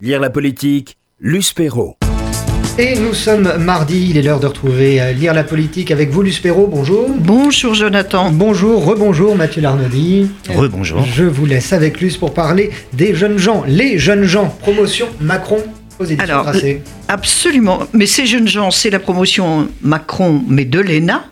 Lire la politique, Luce Perrault. Et nous sommes mardi, il est l'heure de retrouver euh, Lire la politique avec vous, Luce Perrault, bonjour. Bonjour Jonathan. Bonjour, rebonjour Mathieu Larnaudy. Rebonjour. Je vous laisse avec Luce pour parler des jeunes gens, les jeunes gens, promotion Macron aux éditions Alors, Grasset. Absolument. Mais ces jeunes gens, c'est la promotion Macron, mais de l'ENA,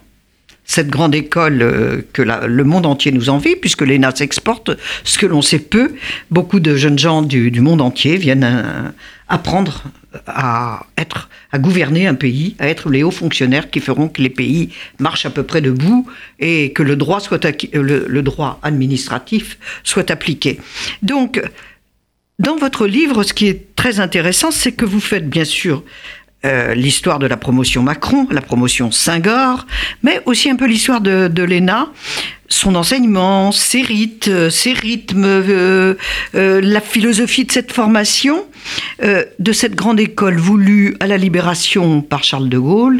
cette grande école euh, que le monde entier nous envie, puisque l'ENA s'exporte, ce que l'on sait peu. Beaucoup de jeunes gens du, monde entier viennent euh, apprendre à être, à gouverner un pays, à être les hauts fonctionnaires qui feront que les pays marchent à peu près debout et que le droit soit euh, le droit administratif soit appliqué. Donc, dans votre livre, ce qui est très intéressant, c'est que vous faites bien sûr euh, l'histoire de la promotion Macron, la promotion Senghor, mais aussi un peu l'histoire de, de l'ENA, son enseignement, ses rites, euh, ses rythmes, euh, euh, la philosophie de cette formation, de cette grande école voulue à la libération par Charles de Gaulle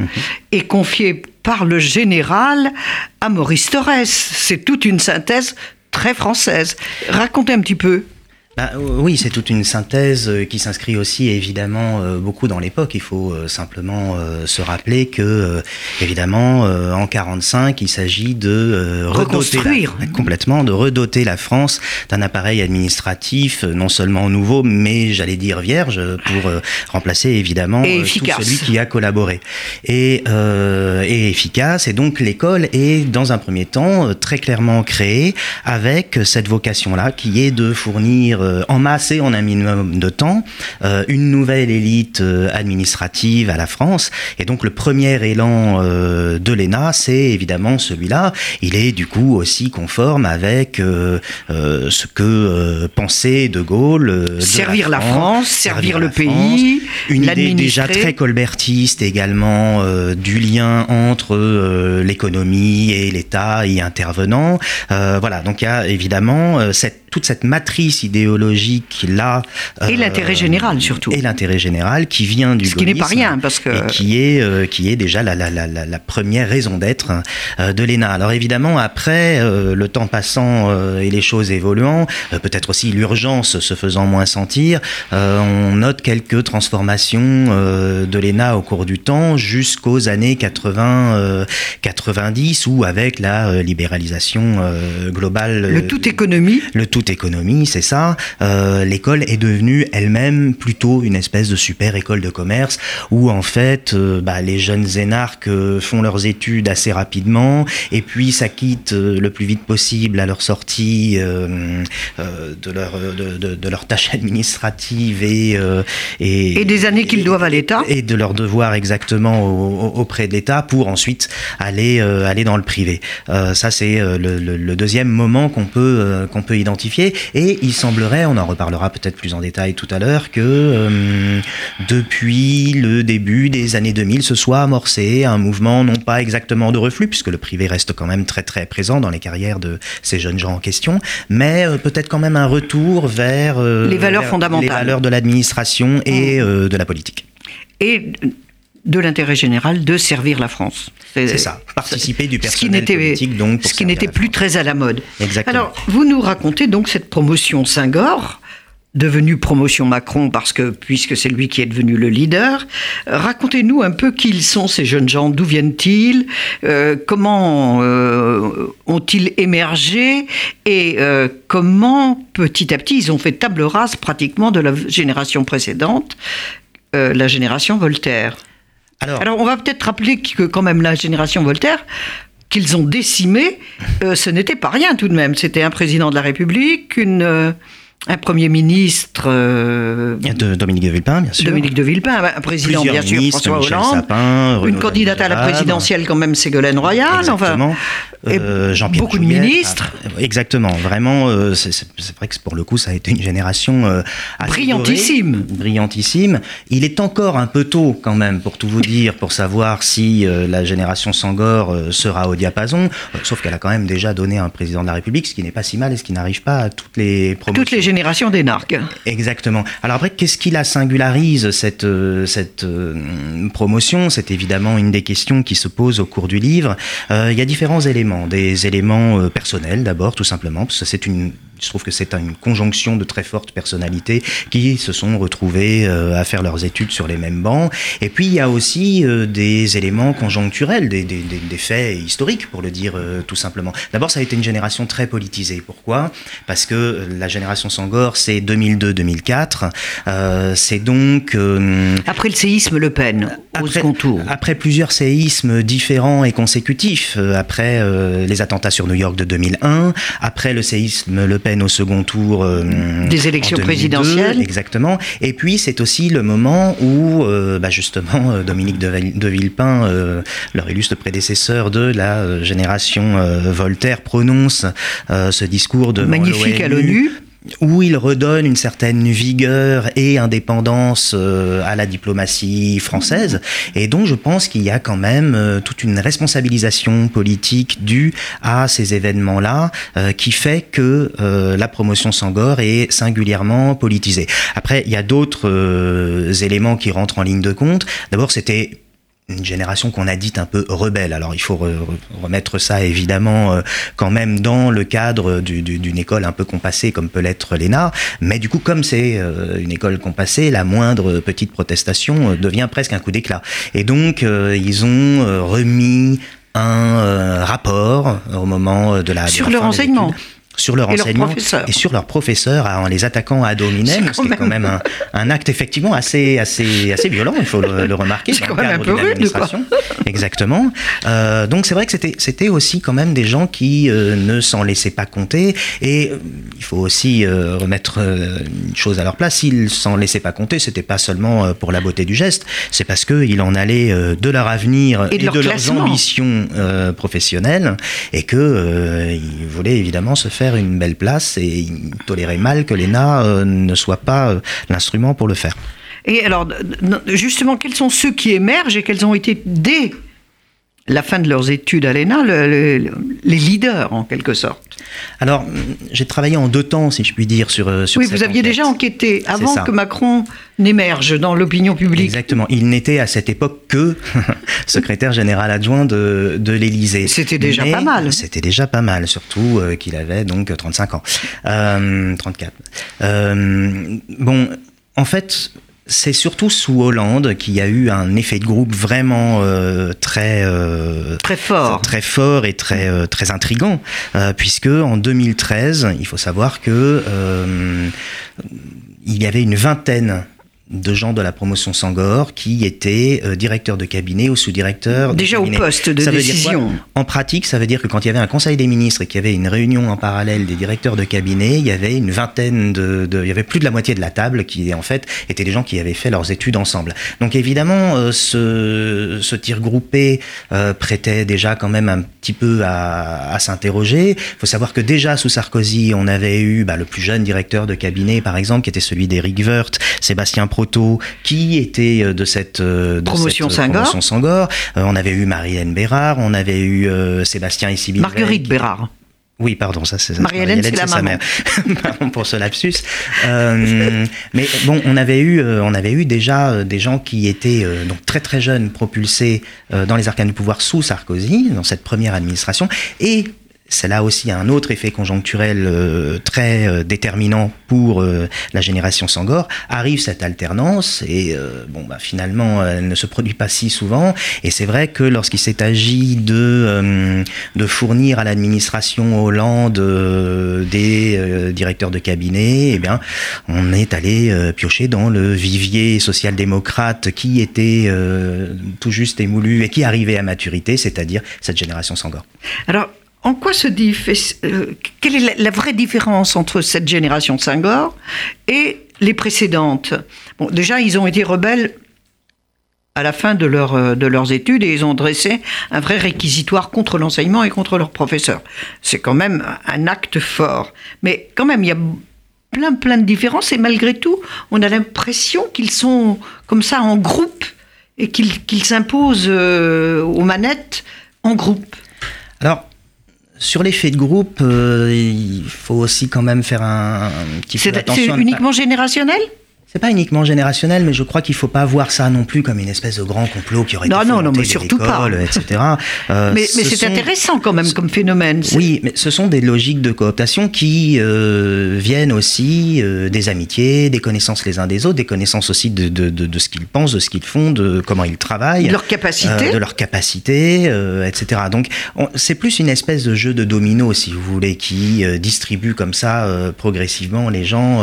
et confiée par le général à Maurice Torres. C'est toute une synthèse très française. Racontez un petit peu. Bah, euh, oui, c'est toute une synthèse euh, qui s'inscrit aussi évidemment euh, beaucoup dans l'époque. Il faut euh, simplement euh, se rappeler que évidemment en 45, il s'agit de Reconstruire. la- complètement de redoter la France d'un appareil administratif non seulement nouveau, mais j'allais dire vierge pour remplacer évidemment tout celui qui a collaboré et, et efficace. Et donc l'école est dans un premier temps très clairement créée avec cette vocation-là qui est de fournir euh, en masse et en un minimum de temps euh, une nouvelle élite euh, administrative à la France. Et donc le premier élan euh, de l'ENA, c'est évidemment celui-là. Il est du coup aussi conforme avec ce que pensait De Gaulle. de Servir la France, servir le pays, une idée déjà très colbertiste également du lien entre l'économie et l'État y intervenant. Voilà, donc il y a évidemment cette, toute cette matrice idéologique là. Et l'intérêt général, surtout. Et l'intérêt général qui vient du Ce qui n'est pas rien, parce que- Et qui est, euh, qui est déjà la, la, la, la, première raison d'être euh, de l'ENA. Alors évidemment, après, euh, le temps passant euh, et les choses évoluant, euh, peut-être aussi l'urgence se faisant moins sentir, euh, on note quelques transformations euh, de l'ENA au cours du temps jusqu'aux années 80, euh, 90 où avec la euh, libéralisation euh, globale Le tout économie. le tout économie, c'est ça. Euh, l'école est devenue elle-même plutôt une espèce de super école de commerce où en fait euh, bah, les jeunes énarques euh, font leurs études assez rapidement et puis s'acquittent le plus vite possible à leur sortie de leur de, de, de leurs tâches administratives et et, Et des années qu'ils doivent à l'État. et de leurs devoirs exactement au- au- auprès de l'État pour ensuite aller aller dans le privé. Ça c'est le, le- le deuxième moment qu'on peut qu'on peut identifier et il semblerait, on en reparlera peut-être plus en détail tout à l'heure, que euh, depuis le début des années 2000 se soit amorcé un mouvement non pas exactement de reflux puisque le privé reste quand même très très présent dans les carrières de ces jeunes gens en question, mais euh, peut-être quand même un retour vers euh, Les valeurs vers fondamentales. les valeurs de l'administration et euh, de la politique. et de l'intérêt général de servir la France. C'est ça, participer du ce qui personnel politique, donc, ce qui n'était plus France. très à la mode. Exactement. Alors, vous nous racontez donc cette promotion Senghor devenue promotion Macron parce que puisque c'est lui qui est devenu le leader. Racontez-nous un peu qui ils sont ces jeunes gens, d'où viennent-ils, euh, comment euh, ont-ils émergé? Et euh, comment petit à petit ils ont fait table rase pratiquement de la génération précédente, la génération Voltaire? Alors, on va peut-être rappeler que quand même la génération Voltaire, qu'ils ont décimé, euh, ce n'était pas rien tout de même. C'était un président de la République, une, euh, un premier ministre, euh, de Dominique de Villepin, bien sûr. Dominique de Villepin, un président Plusieurs bien sûr, François Michel Hollande, Sapin, une candidate à la présidentielle quand même, Ségolène Royal, Exactement. enfin, et Euh, Jean-Pierre beaucoup de ministres. Ah, exactement. Vraiment, euh, c'est vrai que pour le coup, ça a été une génération Brillantissime. brillantissime. Il est encore un peu tôt quand même pour tout vous dire, pour savoir si la génération Sangor sera au diapason. Sauf qu'elle a quand même déjà donné un président de la République, ce qui n'est pas si mal et ce qui n'arrive pas à toutes les promotions. toutes les générations d'énarques. Exactement. Alors après, qu'est-ce qui la singularise, cette, euh, cette euh, promotion? C'est évidemment une des questions qui se posent au cours du livre. Euh, il y a différents éléments. Des éléments personnels d'abord, tout simplement, parce que c'est une je trouve que c'est une conjonction de très fortes personnalités qui se sont retrouvées à faire leurs études sur les mêmes bancs. Et puis il y a aussi des éléments conjoncturels, des, des, des, faits historiques, pour le dire tout simplement. D'abord, ça a été une génération très politisée. Pourquoi? Parce que la génération Sangor, c'est 2002-2004. c'est donc... après le séisme Le Pen, au second tour. Après plusieurs séismes différents et consécutifs, après les attentats sur New York de 2001, après le séisme Le Pen au second tour euh, des élections présidentielles, exactement. Et puis c'est aussi le moment où euh, bah justement euh, Dominique de, de Villepin, leur illustre prédécesseur de la génération Voltaire, prononce ce discours de magnifique à l'ONU où il redonne une certaine vigueur et indépendance euh, à la diplomatie française. Et donc je pense qu'il y a quand même euh, toute une responsabilisation politique due à ces événements-là euh, qui fait que la promotion Sangor est singulièrement politisée. Après, il y a d'autres éléments qui rentrent en ligne de compte. D'abord, c'était une génération qu'on a dite un peu rebelle. Alors il faut remettre ça évidemment euh, quand même dans le cadre d'une école un peu compassée comme peut l'être l'ENA, mais du coup comme c'est euh, une école compassée, la moindre petite protestation euh, devient presque un coup d'éclat. Et donc ils ont remis un rapport au moment de la... Sur le renseignement sur leur et enseignement et sur leurs professeurs en les attaquant à dominem, ce qui est quand même un, un, acte effectivement assez, assez, assez violent, il faut le, le remarquer, dans le cadre d'une administration. Exactement. Euh, donc c'est vrai que c'était, aussi quand même des gens qui euh, ne s'en laissaient pas compter et euh, il faut aussi euh, remettre une chose à leur place, s'ils s'en laissaient pas compter, c'était pas seulement pour la beauté du geste, c'est parce qu'il en allait de leur avenir et de, et leur de leurs ambitions professionnelles et qu'ils voulaient évidemment se faire une belle place et il tolérait mal que l'ENA euh, ne soit pas euh, l'instrument pour le faire. Et alors, justement, quels sont ceux qui émergent et quels ont été dès la fin de leurs études à l'ENA, le, le, les leaders en quelque sorte Alors, j'ai travaillé en deux temps, si je puis dire, sur, euh, sur Oui, vous aviez enquête. déjà enquêté avant que Macron n'émerge dans l'opinion publique. Exactement. Il n'était à cette époque que secrétaire général adjoint de, de l'Élysée. C'était déjà Mais pas mal. C'était déjà pas mal, surtout euh, qu'il avait donc 35 ans. Euh, 34. Euh, bon, en fait, c'est surtout sous Hollande qu'il y a eu un effet de groupe vraiment euh, très euh, très fort, très fort et très euh, très intrigant, puisque en 2013, il faut savoir que il y avait une vingtaine de gens de la promotion Sangor qui étaient euh, directeurs de cabinet ou sous-directeurs. Déjà au poste de ça décision. en pratique, ça veut dire que quand il y avait un conseil des ministres et qu'il y avait une réunion en parallèle des directeurs de cabinet, il y avait une vingtaine de, de, il y avait plus de la moitié de la table qui en fait étaient des gens qui avaient fait leurs études ensemble. Donc évidemment, euh, ce, ce tir groupé euh, prêtait déjà quand même un petit peu à, à s'interroger. Il faut savoir que déjà sous Sarkozy, on avait eu bah, le plus jeune directeur de cabinet, par exemple, qui était celui d'Éric Woerth, Sébastien Proto, qui était de cette, de promotion, Sangor. Euh, on avait eu Marie-Hélène Bérard, on avait eu euh, Sébastien et Sybille Marguerite Bérard. Oui, pardon, ça c'est Marie-Hélène, c'est la sa mère. pardon pour ce lapsus. Euh, mais bon, on avait eu, euh, on avait eu déjà euh, des gens qui étaient euh, donc très très jeunes, propulsés euh, dans les arcanes du pouvoir sous Sarkozy, dans cette première administration, et c'est là aussi un autre effet conjoncturel euh, très euh, déterminant pour euh, la génération Sangor. Arrive cette alternance et euh, bon bah finalement elle ne se produit pas si souvent. Et c'est vrai que lorsqu'il s'est agi de euh, de fournir à l'administration Hollande euh, des directeurs de cabinet, eh bien on est allé piocher dans le vivier social-démocrate qui était tout juste émoulu et qui arrivait à maturité, c'est-à-dire cette génération Sangor. Alors, en quoi se euh, quelle est la, vraie différence entre cette génération Senghor et les précédentes? Bon, déjà, ils ont été rebelles à la fin de, leur, de leurs études et ils ont dressé un vrai réquisitoire contre l'enseignement et contre leurs professeurs. C'est quand même un acte fort. Mais quand même, il y a plein, plein de différences et malgré tout, on a l'impression qu'ils sont comme ça en groupe et qu'ils qu s'imposent euh, aux manettes en groupe. Alors, sur l'effet de groupe, euh, il faut aussi quand même faire un, un petit peu attention. C'est uniquement générationnel? C'est pas uniquement générationnel, mais je crois qu'il faut pas voir ça non plus comme une espèce de grand complot qui aurait non, été non, non, mais pas. écoles, etc. Euh, mais mais ce c'est sont- intéressant quand même comme phénomène. Oui, mais ce sont des logiques de cooptation qui euh, viennent aussi euh, des amitiés, des connaissances les uns des autres, des connaissances aussi de, de, de, de ce qu'ils pensent, de ce qu'ils font, de comment ils travaillent. De leur capacité. de leur capacité, etc. Donc on- c'est plus une espèce de jeu de domino, si vous voulez, qui distribue comme ça progressivement les gens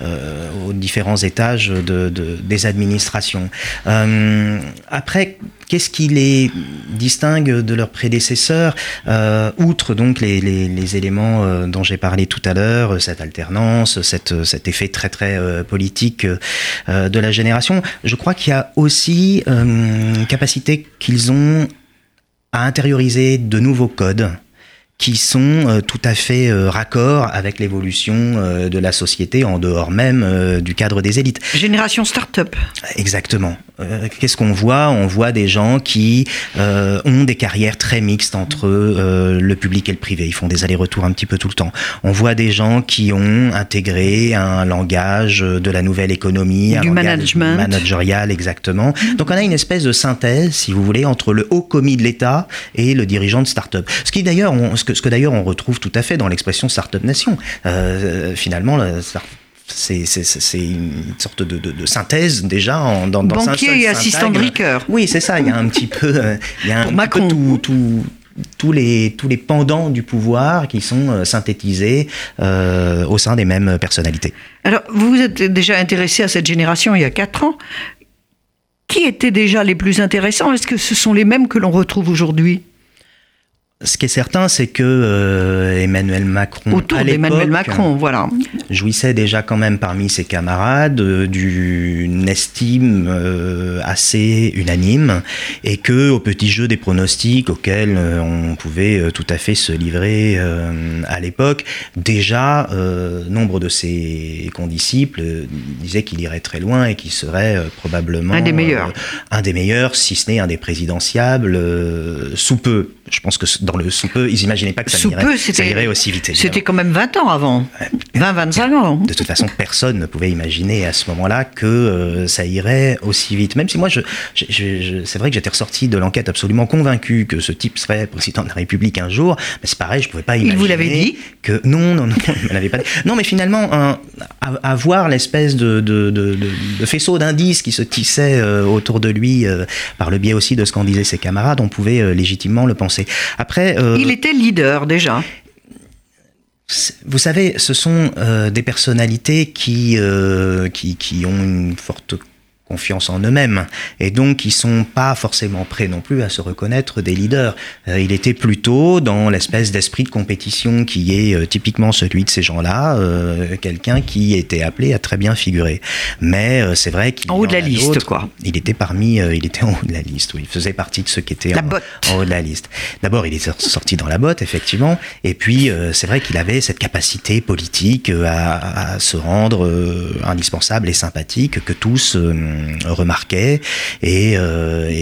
aux différents étages de, de- des administrations. Euh, après, qu'est-ce qui les distingue de leurs prédécesseurs, euh, outre donc les, éléments euh, dont j'ai parlé tout à l'heure, cette alternance, cet effet très très politique de la génération, je crois qu'il y a aussi une capacité qu'ils ont à intérioriser de nouveaux codes qui sont euh, tout à fait euh, raccords avec l'évolution euh, de la société en dehors même du cadre des élites. Génération start-up. Exactement. Euh, Qu'est-ce qu'on voit? On voit des gens qui euh, ont des carrières très mixtes entre euh, le public et le privé. Ils font des allers-retours un petit peu tout le temps. On voit des gens qui ont intégré un langage de la nouvelle économie, un Du langage management. managérial, exactement. Donc on a une espèce de synthèse, si vous voulez, entre le haut commis de l'État et le dirigeant de start-up. Ce qui d'ailleurs, on- ce que, ce que d'ailleurs on retrouve tout à fait dans l'expression start-up nation. Euh, finalement, la start- c'est une sorte de, de- de synthèse déjà en, dans, Banquier et assistant. Ricoeur. Oui, c'est ça. Il y a un petit peu, euh, il y a un petit Macron. peu tout, tout- tous les tous les pendants du pouvoir qui sont euh, synthétisés euh, au sein des mêmes personnalités. Alors, vous vous êtes déjà intéressé à cette génération il y a 4 ans. Qui étaient déjà les plus intéressants? Est-ce que ce sont les mêmes que l'on retrouve aujourd'hui? Ce qui est certain, c'est que euh, Emmanuel Macron, Autour à d'Emmanuel l'époque, Macron, voilà. jouissait déjà quand même parmi ses camarades euh, d'une estime euh, assez unanime et que au petit jeu des pronostics auxquels on pouvait tout à fait se livrer à l'époque, déjà nombre de ses condisciples disaient qu'il irait très loin et qu'il serait probablement Un des meilleurs. un des meilleurs, si ce n'est un des présidentiables, sous peu. Je pense que dans le sous peu, ils imaginaient pas que ça, irait, ça aussi vite. C'était quand même 20 ans avant. 20-25 ans. De toute façon, personne ne pouvait imaginer à ce moment-là que euh, ça irait aussi vite. Même si moi, je, je- je- je- c'est vrai que j'étais ressorti de l'enquête absolument convaincu que ce type serait président de la République un jour. Mais c'est pareil, je pouvais pas Il imaginer. vous l'avait dit que non, non, non, il me l'avait pas dit. Non, mais finalement, un- à- avoir l'espèce de, de, de, de- de faisceau d'indices qui se tissait euh, autour de lui euh, par le biais aussi de ce qu'en disaient ses camarades, on pouvait légitimement le penser. Après, euh, Il était leader déjà. Vous savez, ce sont euh, des personnalités qui, euh, qui, qui ont une forte confiance en eux-mêmes et donc qui sont pas forcément prêts non plus à se reconnaître des leaders. Euh, il était plutôt dans l'espèce d'esprit de compétition qui est euh, typiquement celui de ces gens-là, euh, quelqu'un qui était appelé à très bien figurer. Mais euh, c'est vrai qu'il En haut de la liste, quoi. Il était parmi, euh, il était en haut de la liste. Oui, il faisait partie de ceux qui étaient La en, botte. en haut de la liste. D'abord, il est sorti dans la botte, effectivement, et puis euh, c'est vrai qu'il avait cette capacité politique à, à se rendre euh, indispensable et sympathique que tous euh, remarquaient et, euh, et,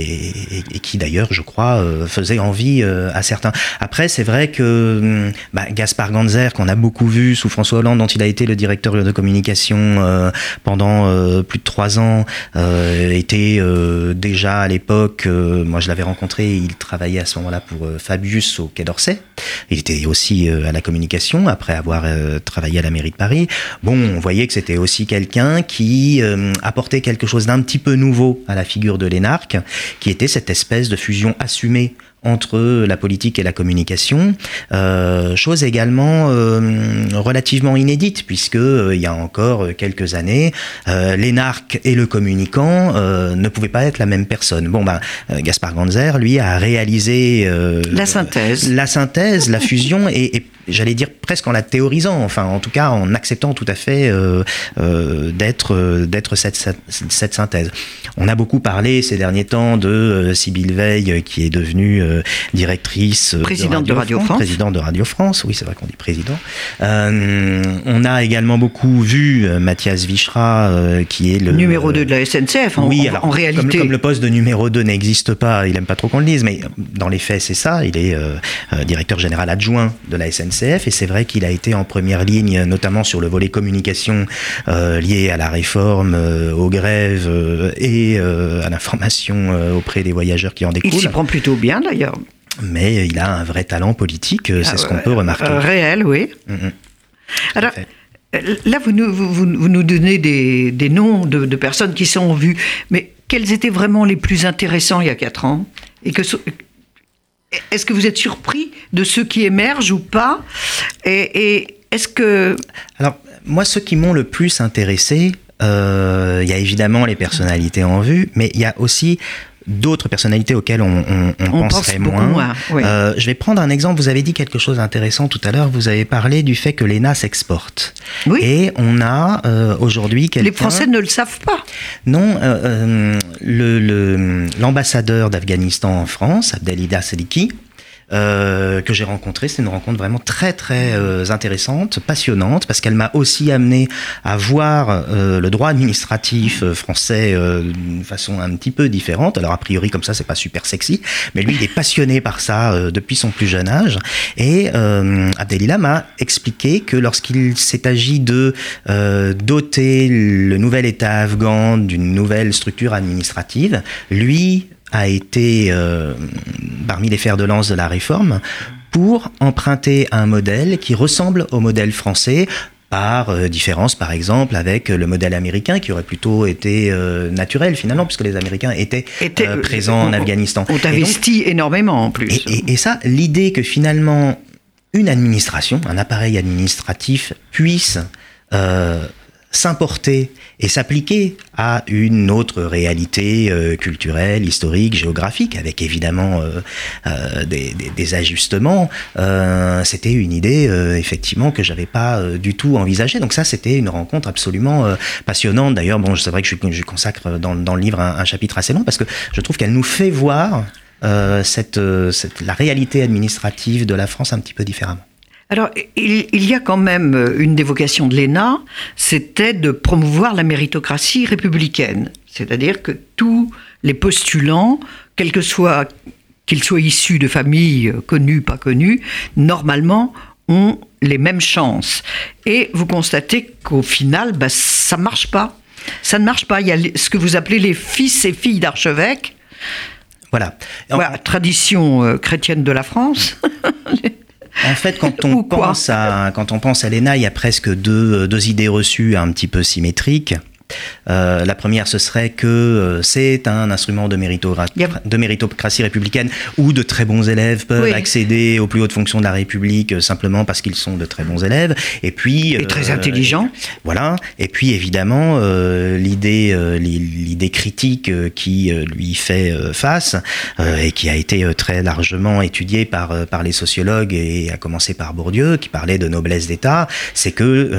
et- et qui d'ailleurs, je crois, euh, faisait envie à certains. Après, c'est vrai que hum, bah, Gaspard Ganzer, qu'on a beaucoup vu sous François Hollande, dont il a été le directeur de communication pendant plus de trois ans, était déjà à l'époque, moi je l'avais rencontré, il travaillait à ce moment-là pour Fabius au Quai d'Orsay. Il était aussi à la communication après avoir travaillé à la mairie de Paris. Bon, on voyait que c'était aussi quelqu'un qui apportait quelque chose d'un petit peu nouveau à la figure de l'énarque, qui était cette espèce de fusion assumée entre la politique et la communication, euh, chose également euh, relativement inédite puisque euh, il y a encore quelques années, l'énarque et le communicant ne pouvaient pas être la même personne. Bon ben, Gaspard Ganzer, lui, a réalisé La synthèse. la synthèse, la fusion et, et j'allais dire presque en la théorisant, enfin en tout cas en acceptant tout à fait euh, euh, d'être euh, d'être cette, cette, synthèse. On a beaucoup parlé ces derniers temps de Sibylle Veil qui est devenue directrice présidente de Radio, France, présidente de Radio France. Oui, c'est vrai qu'on dit président. On a également beaucoup vu Mathias Vichra, qui est le numéro 2 de la SNCF. En, oui, en, réalité, comme, le poste de numéro 2 n'existe pas, il aime pas trop qu'on le dise, mais dans les faits, c'est ça. Il est directeur général adjoint de la SNCF, et c'est vrai qu'il a été en première ligne, notamment sur le volet communication lié à la réforme, aux grèves et à l'information auprès des voyageurs qui en découlent. Il s'y prend plutôt bien d'ailleurs. Mais il a un vrai talent politique, euh, c'est ce qu'on peut remarquer. Euh, réel, oui. Mm, mm. Alors, euh, là, vous nous, vous, nous donnez des, des noms de, de, personnes qui sont vues, mais quels étaient vraiment les plus intéressants il y a quatre ans? Et que, Est-ce que vous êtes surpris de ceux qui émergent ou pas Et, est-ce que... Alors, moi, ceux qui m'ont le plus intéressé, euh, il y a évidemment les personnalités en vue, mais il y a aussi d'autres personnalités auxquelles on, penserait moins. Euh, je vais prendre un exemple. Vous avez dit quelque chose d'intéressant tout à l'heure. Vous avez parlé du fait que l'ENA s'exporte. Oui. Et on a euh, aujourd'hui Les Français ne le savent pas. Non. L'ambassadeur d'Afghanistan en France, Abdelida Seliki, euh, que j'ai rencontré. C'est une rencontre vraiment très très euh, intéressante, passionnante, parce qu'elle m'a aussi amené à voir euh, le droit administratif français d'une façon un petit peu différente. Alors a priori comme ça c'est pas super sexy, mais lui il est passionné par ça depuis son plus jeune âge. Et Abdelila m'a expliqué que lorsqu'il s'est agi de doter le nouvel État afghan d'une nouvelle structure administrative, lui a été euh, parmi les fers de lance de la réforme pour emprunter un modèle qui ressemble au modèle français par euh, différence, par exemple, avec le modèle américain qui aurait plutôt été euh, naturel finalement, puisque les Américains étaient, présents en Afghanistan. On investi énormément en plus. Et, et ça, l'idée que finalement une administration, un appareil administratif puisse s'importer et s'appliquer à une autre réalité euh, culturelle, historique, géographique, avec évidemment euh, euh, des, des, des, ajustements. c'était une idée effectivement que j'avais pas du tout envisagée. Donc ça, c'était une rencontre absolument passionnante. D'ailleurs, bon, c'est vrai que je, je consacre dans, dans, le livre un, un, chapitre assez long parce que je trouve qu'elle nous fait voir cette, cette, la réalité administrative de la France un petit peu différemment. Alors, il, y a quand même euh, une des vocations de l'ENA, c'était de promouvoir la méritocratie républicaine. C'est-à-dire que tous les postulants, quel que soit qu'ils soient issus de familles euh, connues, pas connues, normalement ont les mêmes chances. Et vous constatez qu'au final, bah, ça ne marche pas. Ça ne marche pas. Il y a ce que vous appelez les fils et filles d'archevêques. Voilà. voilà. Tradition euh, chrétienne de la France. En fait, quand on, pense à, quand on pense à l'ENA, il y a presque deux, deux idées reçues un petit peu symétriques. Euh, la première, ce serait que euh, c'est un instrument de, de, méritocratie républicaine où de très bons élèves peuvent accéder aux plus hautes fonctions de la République euh, simplement parce qu'ils sont de très bons élèves. Et puis. Et très intelligents. voilà. Et puis, évidemment, l'idée, l'idée critique qui lui fait face et qui a été très largement étudiée par, par les sociologues et à commencer par Bourdieu, qui parlait de noblesse d'État, c'est que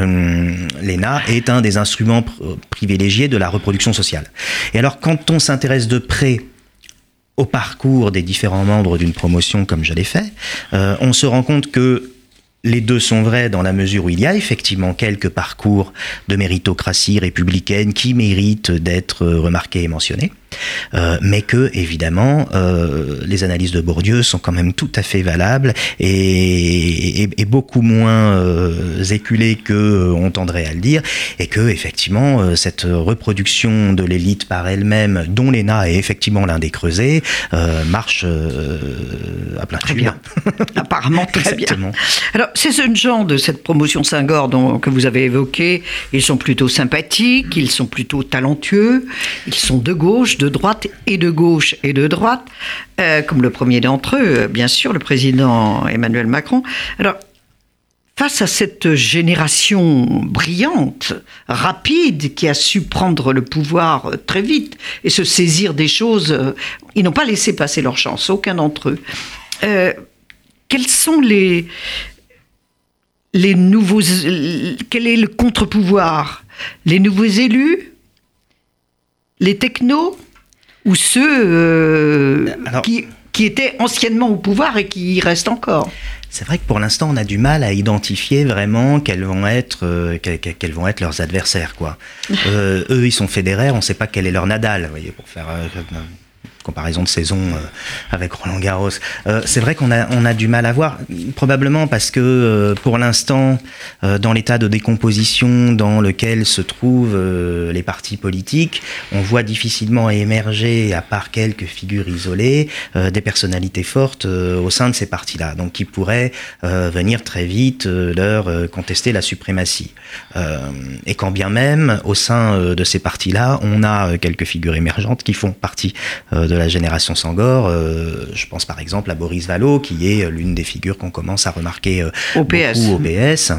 l'ENA est un des instruments privilégié de la reproduction sociale. Et alors quand on s'intéresse de près au parcours des différents membres d'une promotion comme je l'ai fait, euh, on se rend compte que les deux sont vrais dans la mesure où il y a effectivement quelques parcours de méritocratie républicaine qui méritent d'être remarqués et mentionnés. Euh, mais que évidemment euh, les analyses de Bourdieu sont quand même tout à fait valables et, beaucoup moins euh, éculées que on tendrait à le dire, et que effectivement cette reproduction de l'élite par elle-même, dont l'ENA est effectivement l'un des creusets, marche à plein très bien. Apparemment très bien. Alors ces jeunes gens de cette promotion Saint-Gor que vous avez évoqué, ils sont plutôt sympathiques, ils sont plutôt talentueux, ils sont de gauche, de droite et de gauche et de droite, euh, comme le premier d'entre eux, bien sûr, le président Emmanuel Macron. Alors, face à cette génération brillante, rapide, qui a su prendre le pouvoir très vite et se saisir des choses, euh, ils n'ont pas laissé passer leur chance, aucun d'entre eux. Euh, quels sont les, les nouveaux. Quel est le contre-pouvoir? Les nouveaux élus? Les technos? Ou ceux euh, qui qui étaient anciennement au pouvoir et qui y restent encore. C'est vrai que pour l'instant, on a du mal à identifier vraiment quels vont être, euh, quels, quels vont être leurs adversaires. Quoi. Euh, eux, ils sont fédéraires, on ne sait pas quel est leur Nadal, voyez, pour faire euh, comparaison de saison euh, avec Roland Garros. Euh, c'est vrai qu'on a, on a du mal à voir, probablement parce que euh, pour l'instant, dans l'état de décomposition dans lequel se trouvent les partis politiques, on voit difficilement émerger, à part quelques figures isolées, des personnalités fortes au sein de ces partis-là, donc qui pourraient venir très vite leur contester la suprématie. et quand bien même, au sein de ces partis-là, on a quelques figures émergentes qui font partie de de la génération Sangor. Euh, je pense par exemple à Boris Vallot, qui est l'une des figures qu'on commence à remarquer euh, au PS. beaucoup au PS.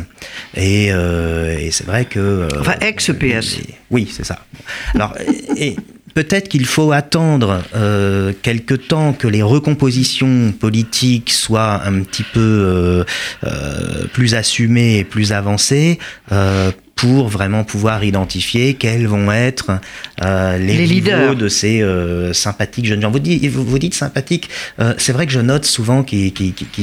Et, euh, et c'est vrai que... enfin, ex-PS. oui, c'est ça. Alors, et, Peut-être qu'il faut attendre euh, quelque temps que les recompositions politiques soient un petit peu euh, euh, plus assumées et plus avancées euh, pour vraiment pouvoir identifier quels vont être euh, les, Les leaders. de ces euh, sympathiques jeunes gens. Vous dites, vous, vous dites sympathiques. euh, c'est vrai que je note souvent qu'ils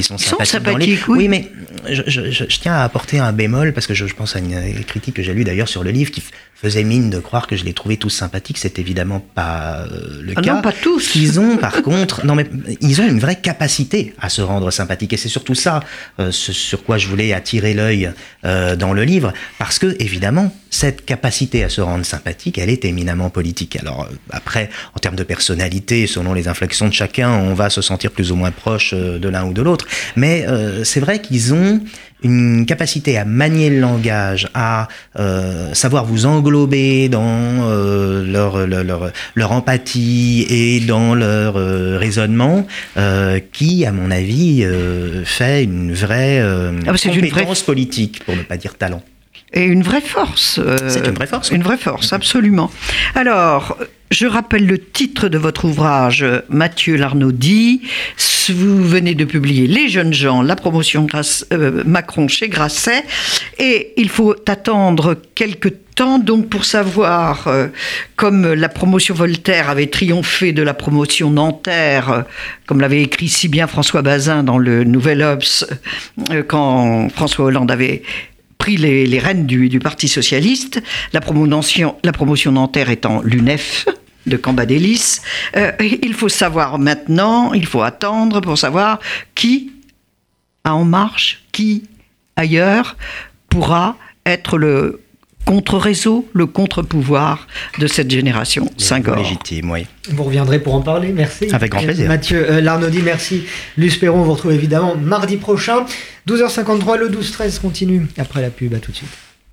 sont Ils sont sympathiques. les- oui. mais je, je- je- je tiens à apporter un bémol parce que je, pense à une, une critique que j'ai lue d'ailleurs sur le livre qui faisait mine de croire que je les trouvais tous sympathiques. C'est évidemment pas le Ah cas. non, pas tous. Ils ont par contre, non mais ils ont une vraie capacité à se rendre sympathiques et c'est surtout ça ce sur quoi je voulais attirer l'œil dans le livre parce que évidemment cette capacité à se rendre sympathique, elle est éminemment politique. Alors euh, après, en termes de personnalité, selon les inflexions de chacun, on va se sentir plus ou moins proche euh, de l'un ou de l'autre. Mais euh, c'est vrai qu'ils ont une capacité à manier le langage, à euh, savoir vous englober dans euh, leur, leur, leur, leur empathie et dans leur euh, raisonnement, euh, qui, à mon avis, euh, fait une vraie euh, Ah bah, c'est une vraie- compétence politique, pour ne pas dire talent. Et une vraie force. euh, C'est une vraie force. Une vraie force, absolument. Alors, je rappelle le titre de votre ouvrage, Mathieu Larnaudy. Vous venez de publier Les jeunes gens, la promotion Grasse- euh, Macron chez Grasset. Et il faut attendre quelques temps donc pour savoir, euh, comme la promotion Voltaire avait triomphé de la promotion Nanterre, euh, comme l'avait écrit si bien François Bazin dans le Nouvel Obs, quand François Hollande avait pris les, les rênes du, du Parti socialiste, la promotion, la promotion Nanterre étant l'UNEF de Cambadélis. Euh, il faut savoir maintenant, il faut attendre pour savoir qui à En Marche, qui ailleurs pourra être le contre-réseau, le contre-pouvoir de cette génération Senghor. Légitime, oui. Vous reviendrez pour en parler, merci. Avec grand plaisir. Mathieu euh, Larnaudy, merci. Luce Perron, on vous retrouve évidemment mardi prochain. 12h53, le 12-13 continue après la pub, à tout de suite.